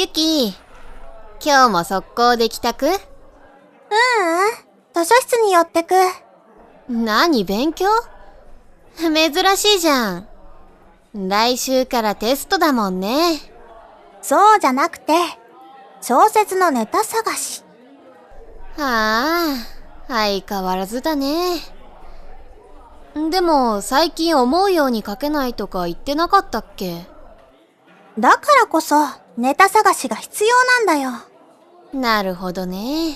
ゆき、今日も速攻で帰宅？ううん。図書室に寄ってく。何勉強？珍しいじゃん。来週からテストだもんね。そうじゃなくて、小説のネタ探し。はあ、相変わらずだね。でも、最近思うように書けないとか言ってなかったっけ？だからこそ、ネタ探しが必要なんだよ。なるほどね。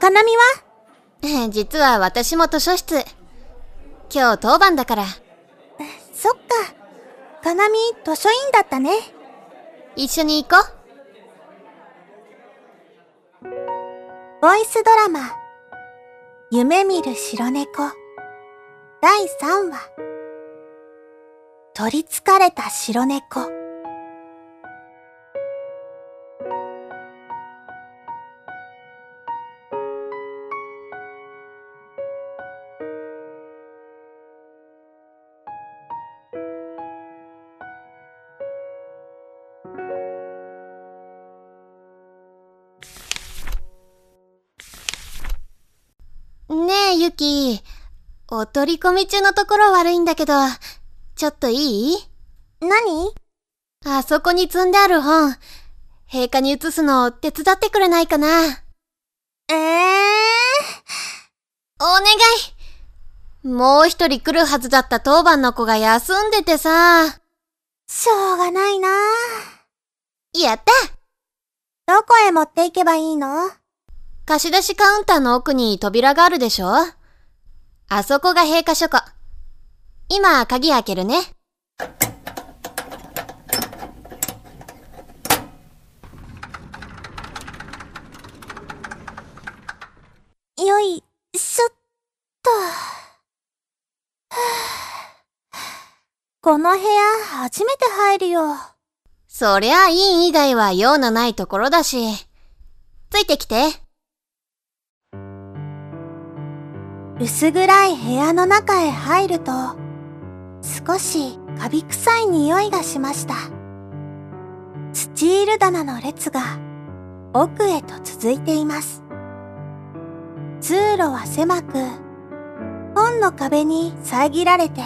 かなみは？実は私も図書室。今日当番だから。そっか。かなみ、図書委員だったね。一緒に行こう。ボイスドラマ、夢見る白猫、第3話。取り憑かれた白猫。お取り込み中のところ悪いんだけど、ちょっといい？何？あそこに積んである本、陛下に移すの手伝ってくれないかな。ええー、お願い。もう一人来るはずだった当番の子が休んでてさ。しょうがないな。やった。どこへ持って行けばいいの？貸し出しカウンターの奥に扉があるでしょ？あそこが閉下書庫。今、鍵開けるね。よいしょっと。この部屋初めて入るよ。そりゃ、院以外は用のないところだし。ついてきて。薄暗い部屋の中へ入ると、少しカビ臭い匂いがしました。スチール棚の列が奥へと続いています。通路は狭く、本の壁に遮られて、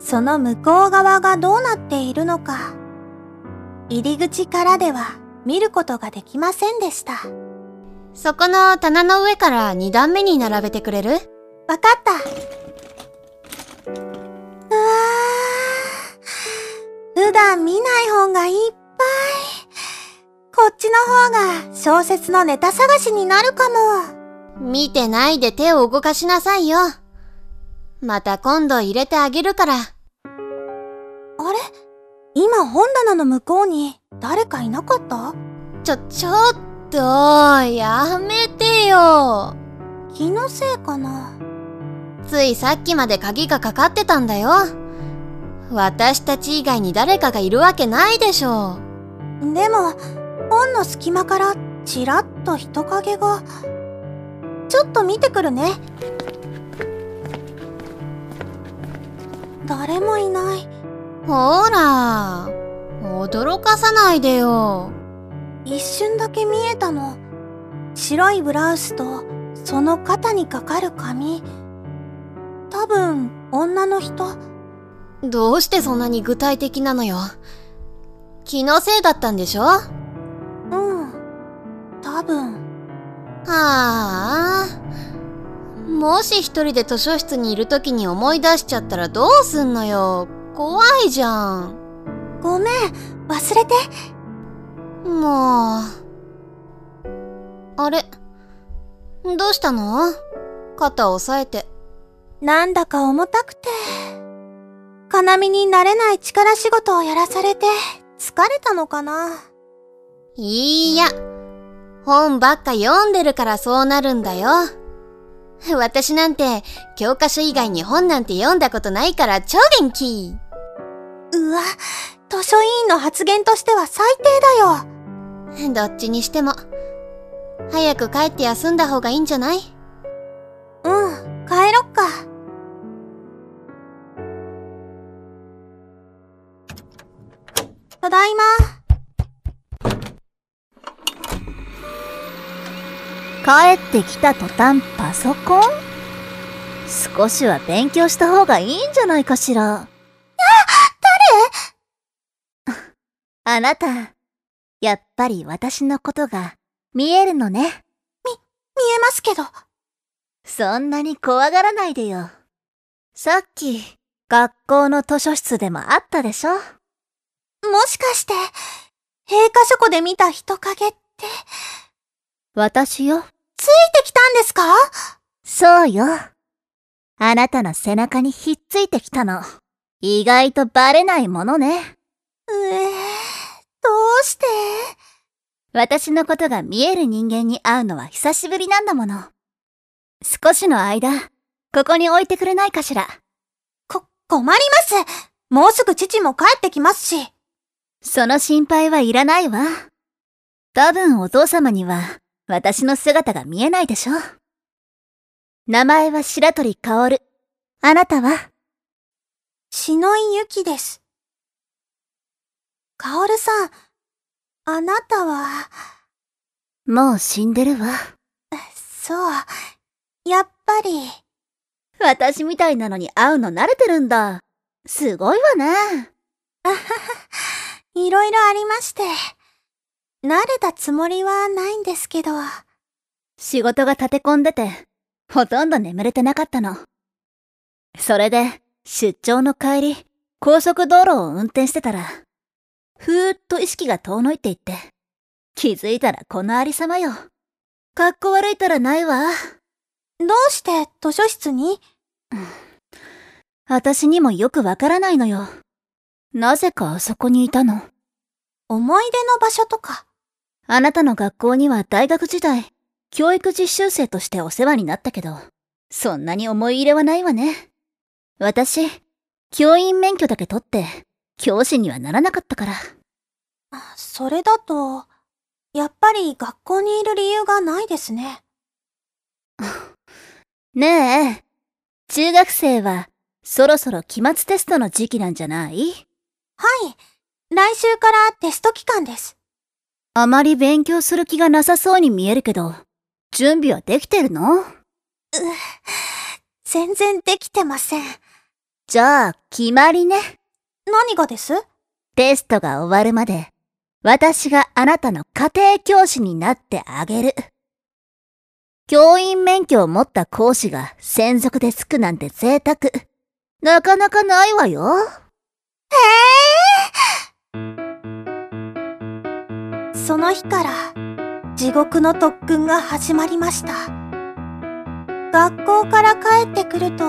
その向こう側がどうなっているのか、入り口からでは見ることができませんでした。そこの棚の上から2段目に並べてくれる？わかった。うわー。普段見ない本がいっぱい。こっちの方が小説のネタ探しになるかも。見てないで手を動かしなさいよ。また今度入れてあげるから。あれ？今本棚の向こうに誰かいなかった？ちょ、ちょっと、やめてよ。気のせいかなついさっきまで鍵がかかってたんだよ。私たち以外に誰かがいるわけないでしょ。でも、本の隙間からちらっと人影が。ちょっと見てくるね。誰もいない。ほら、驚かさないでよ。一瞬だけ見えたの。白いブラウスと、その肩にかかる髪。多分、女の人。どうしてそんなに具体的なのよ。気のせいだったんでしょ？うん。多分。はあ。もし一人で図書室にいる時に思い出しちゃったらどうすんのよ。怖いじゃん。ごめん、忘れて。もう。あれ？どうしたの？肩押さえて。なんだか重たくて。かなみになれない力仕事をやらされて、疲れたのかな？いいや、本ばっか読んでるからそうなるんだよ。私なんて、教科書以外に本なんて読んだことないから超元気。うわ、図書委員の発言としては最低だよ。どっちにしても、早く帰って休んだ方がいいんじゃない？うん、帰ろっか。ただいま。帰ってきた途端パソコン？少しは勉強した方がいいんじゃないかしら。あ、なた、やっぱり私のことが見えるのね。み、見えますけど。そんなに怖がらないでよ。さっき、学校の図書室でもあったでしょ？もしかして、閉課書庫で見た人影って。私よ。ついてきたんですか？そうよ。あなたの背中にひっついてきたの。意外とバレないものね。ええー、どうして？私のことが見える人間に会うのは久しぶりなんだもの。少しの間、ここに置いてくれないかしら。こ、困ります。もうすぐ父も帰ってきますし。その心配はいらないわ。多分お父様には私の姿が見えないでしょ。名前は白鳥薫。あなたは？篠井ゆきです。薫さん、あなたは、もう死んでるわ。そう、やっぱり。私みたいなのに会うの慣れてるんだ。すごいわね。あはは、いろいろありまして。慣れたつもりはないんですけど。仕事が立て込んでて、ほとんど眠れてなかったの。それで、出張の帰り、高速道路を運転してたら、ふーっと意識が遠のいていって、気づいたらこのありさまよ。かっこ悪いたらないわ。どうして図書室に、私にもよくわからないのよ。なぜかあそこにいたの。思い出の場所とか？あなたの学校には大学時代、教育実習生としてお世話になったけど、そんなに思い入れはないわね。私、教員免許だけ取って、教師にはならなかったから。それだと、やっぱり学校にいる理由がないですね。ねえ、中学生は、そろそろ期末テストの時期なんじゃない？はい。来週からテスト期間です。あまり勉強する気がなさそうに見えるけど、準備はできてるの？う、全然できてません。じゃあ、決まりね。何がです？テストが終わるまで、私があなたの家庭教師になってあげる。教員免許を持った講師が専属でつくなんて贅沢。なかなかないわよ。へえその日から地獄の特訓が始まりました。学校から帰ってくると、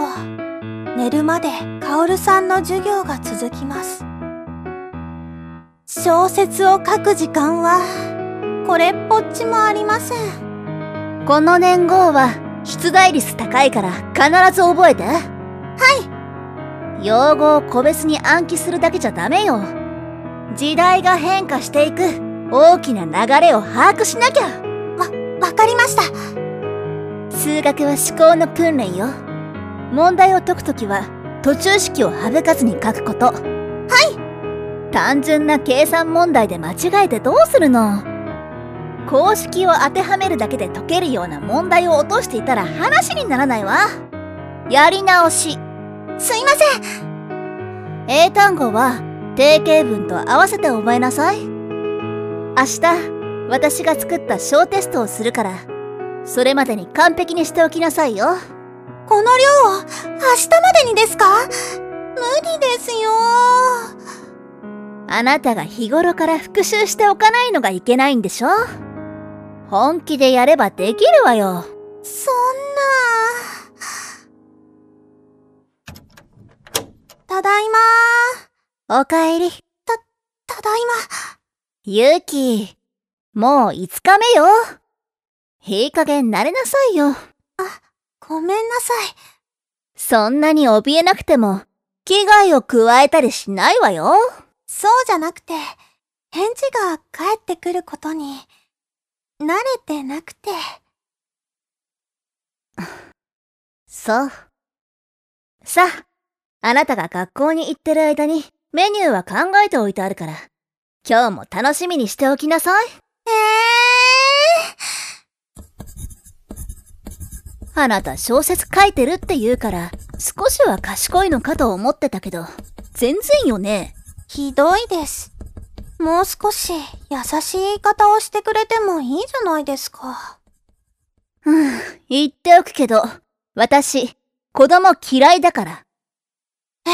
寝るまでカオルさんの授業が続きます。小説を書く時間は、これっぽっちもありません。この年号は出題率高いから必ず覚えて。はい。用語を個別に暗記するだけじゃダメよ。時代が変化していく。大きな流れを把握しなきゃわ、わかりました数学は思考の訓練よ問題を解くときは途中式を省かずに書くこと。はい。単純な計算問題で間違えてどうするの？公式を当てはめるだけで解けるような問題を落としていたら話にならないわ。やり直し。すいません。英単語は定型文と合わせて覚えなさい。明日、私が作った小テストをするから、それまでに完璧にしておきなさいよ。この量を、明日までにですか？無理ですよあなたが日頃から復習しておかないのがいけないんでしょ？本気でやればできるわよ。そんな。ただいまおかえり。た、ただいま。ゆうき、もう5日目よ。いい加減慣れなさいよ。あ、ごめんなさい。そんなに怯えなくても、危害を加えたりしないわよ。そうじゃなくて、返事が返ってくることに、慣れてなくて。そう。さあ、あなたが学校に行ってる間にメニューは考えておいてあるから、今日も楽しみにしておきなさい。えあなた小説書いてるって言うから、少しは賢いのかと思ってたけど、全然よね。ひどいです。もう少し優しい言い方をしてくれてもいいじゃないですか。うん、言っておくけど、私、子供嫌いだから。え？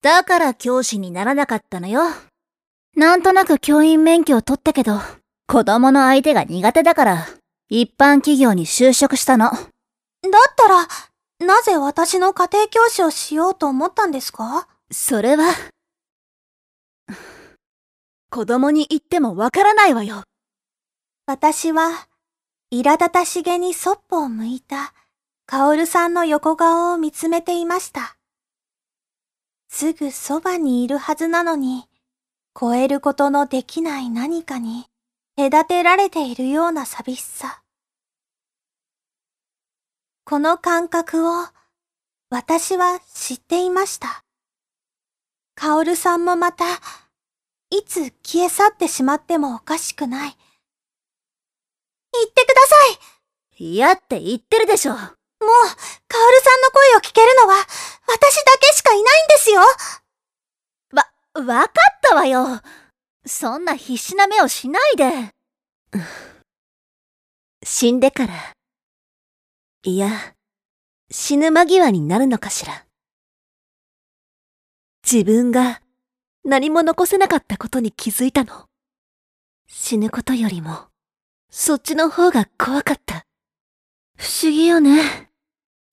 だから教師にならなかったのよ。なんとなく教員免許を取ったけど、子供の相手が苦手だから、一般企業に就職したの。だったら、なぜ私の家庭教師をしようと思ったんですか？それは、子供に言ってもわからないわよ。私は、苛立たしげにそっぽを向いた、カオルさんの横顔を見つめていました。すぐそばにいるはずなのに、超えることのできない何かに、隔てられているような寂しさ。この感覚を、私は知っていました。カオルさんもまた、いつ消え去ってしまってもおかしくない。言ってください嫌って言ってるでしょ。もう、カオルさんの声を聞けるのは、私だけしかいないんですよわ、わかったわよ。そんな必死な目をしないで。死んでから。いや、死ぬ間際になるのかしら。自分が何も残せなかったことに気づいたの。死ぬことよりも、そっちの方が怖かった。不思議よね。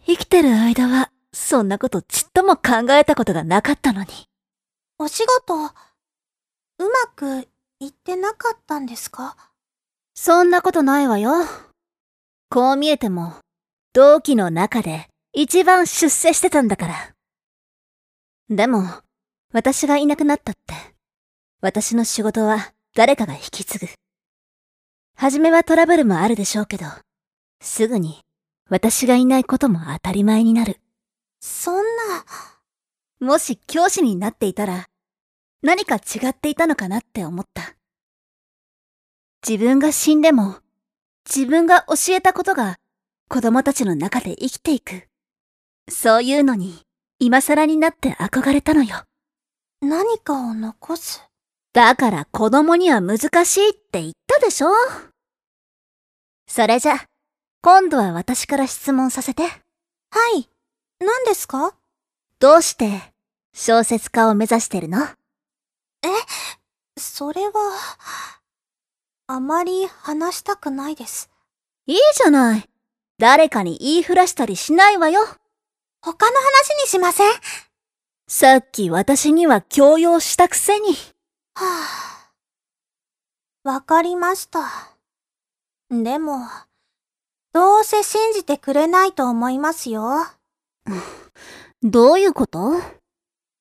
生きてる間は、そんなことちっとも考えたことがなかったのに。お仕事、うまくいってなかったんですか？そんなことないわよ。こう見えても、同期の中で一番出世してたんだから。でも、私がいなくなったって、私の仕事は誰かが引き継ぐ。はじめはトラブルもあるでしょうけど、すぐに私がいないことも当たり前になる。そんな、もし教師になっていたら、何か違っていたのかなって思った。自分が死んでも、自分が教えたことが子供たちの中で生きていく。そういうのに、今更になって憧れたのよ。何かを残す？だから子供には難しいって言ったでしょ？それじゃ、今度は私から質問させて。はい。何ですか？どうして小説家を目指してるの？それは、あまり話したくないです。いいじゃない。誰かに言いふらしたりしないわよ。他の話にしません？はさっき私には強要したくせに。あ。わかりました。でも、どうせ信じてくれないと思いますよ。どういうこと？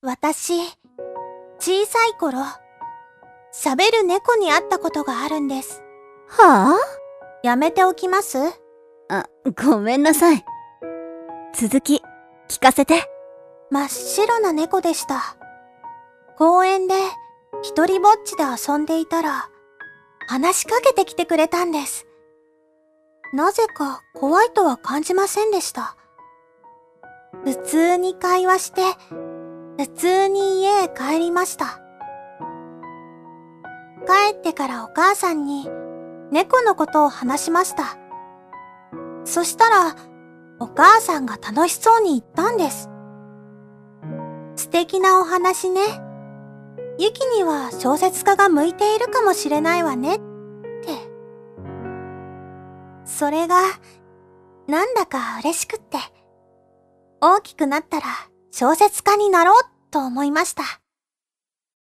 私、小さい頃、喋る猫に会ったことがあるんです。はやめておきます？ああ、ごめんなさい。続き、聞かせて。真っ白な猫でした。公園で一人ぼっちで遊んでいたら、話しかけてきてくれたんです。なぜか怖いとは感じませんでした。普通に会話して、普通に家へ帰りました。帰ってからお母さんに猫のことを話しました。そしたら、お母さんが楽しそうに言ったんです。素敵なお話ね。ユキには小説家が向いているかもしれないわね、って。それが、なんだか嬉しくって。大きくなったら小説家になろうと思いました。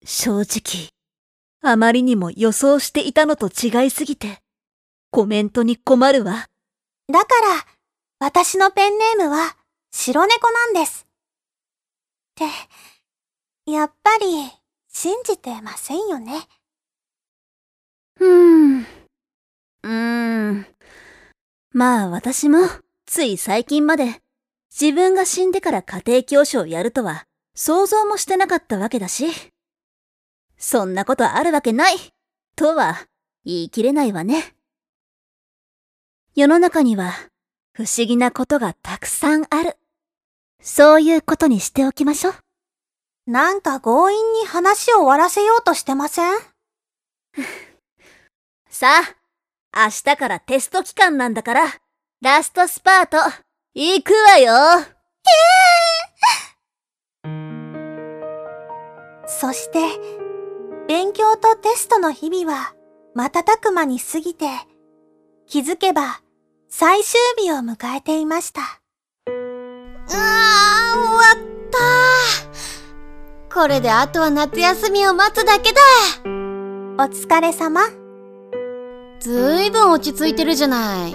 正直、あまりにも予想していたのと違いすぎて、コメントに困るわ。だから、私のペンネームは白猫なんです。って、やっぱり信じてませんよね。うーん。うーん。まあ私も、つい最近まで、自分が死んでから家庭教師をやるとは、想像もしてなかったわけだし。そんなことあるわけないとは、言い切れないわね。世の中には、不思議なことがたくさんある。そういうことにしておきましょう。なんか強引に話を終わらせようとしてません？さあ、明日からテスト期間なんだから、ラストスパート、行くわよそして、勉強とテストの日々は瞬く間に過ぎて、気づけば最終日を迎えていました。うわー、終わったこれであとは夏休みを待つだけだお疲れ様。ずいぶん落ち着いてるじゃない。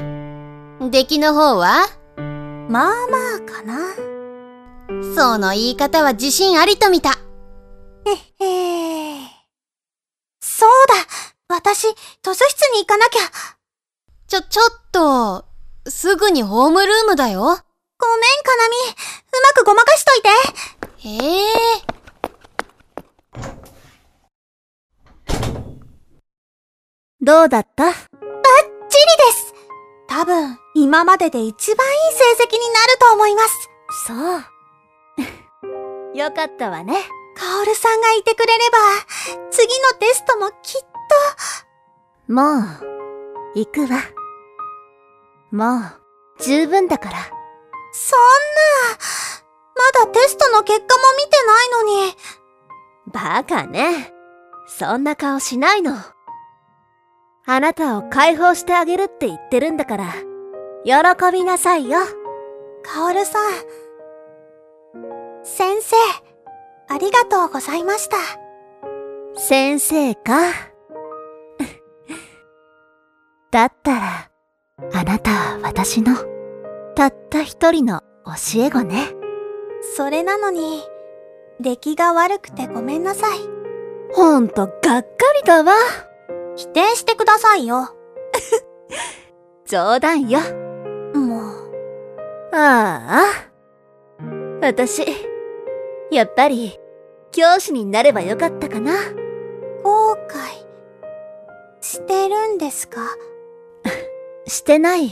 出来の方は？まあまあかな。その言い方は自信ありと見た。へへー。そうだ私、図書室に行かなきゃちょ、ちょっと、すぐにホームルームだよ。ごめん、かなみ。うまくごまかしといてええどうだった？多分、今までで一番いい成績になると思います。そう。よかったわね。カオルさんがいてくれれば、次のテストもきっと。もう、行くわ。もう、十分だから。そんな、まだテストの結果も見てないのに。バカね。そんな顔しないの。あなたを解放してあげるって言ってるんだから、喜びなさいよ。カオルさん。先生、ありがとうございました。先生か？だったら、あなたは私の、たった一人の教え子ね。それなのに、出来が悪くてごめんなさい。ほんと、がっかりだわ。否定してくださいよ。冗談よ。もう。ああ。私、やっぱり、教師になればよかったかな。後悔、してるんですか？してない。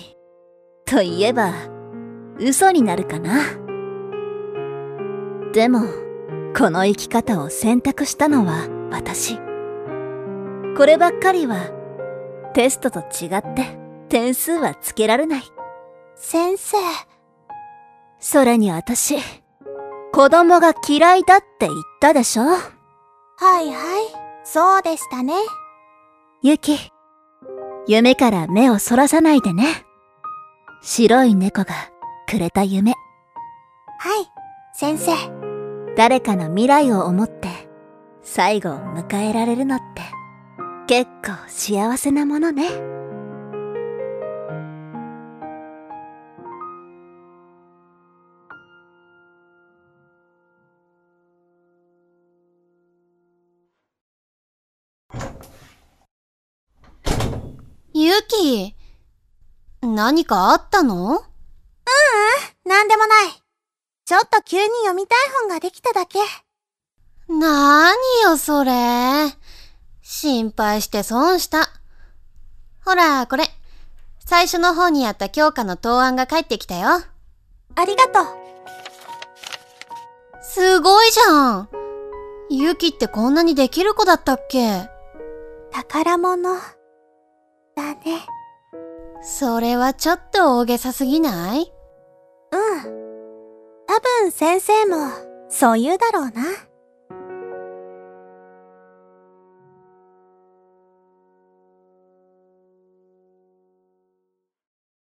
と言えば、嘘になるかな。でも、この生き方を選択したのは私。こればっかりは、テストと違って点数はつけられない。先生、それに私、子供が嫌いだって言ったでしょ？はいはい、そうでしたね。ゆき、夢から目をそらさないでね。白い猫がくれた夢。はい、先生。誰かの未来を思って最後を迎えられるのって結構幸せなものね。ゆき、何かあったの？なんでもない。ちょっと急に読みたい本ができただけ。なーによ、それ。心配して損した。ほら、これ。最初の方にあった教科の答案が返ってきたよ。ありがとう。すごいじゃん。ゆきってこんなにできる子だったっけ？宝物。だね。それはちょっと大げさすぎない？うん。多分先生も、そう言うだろうな。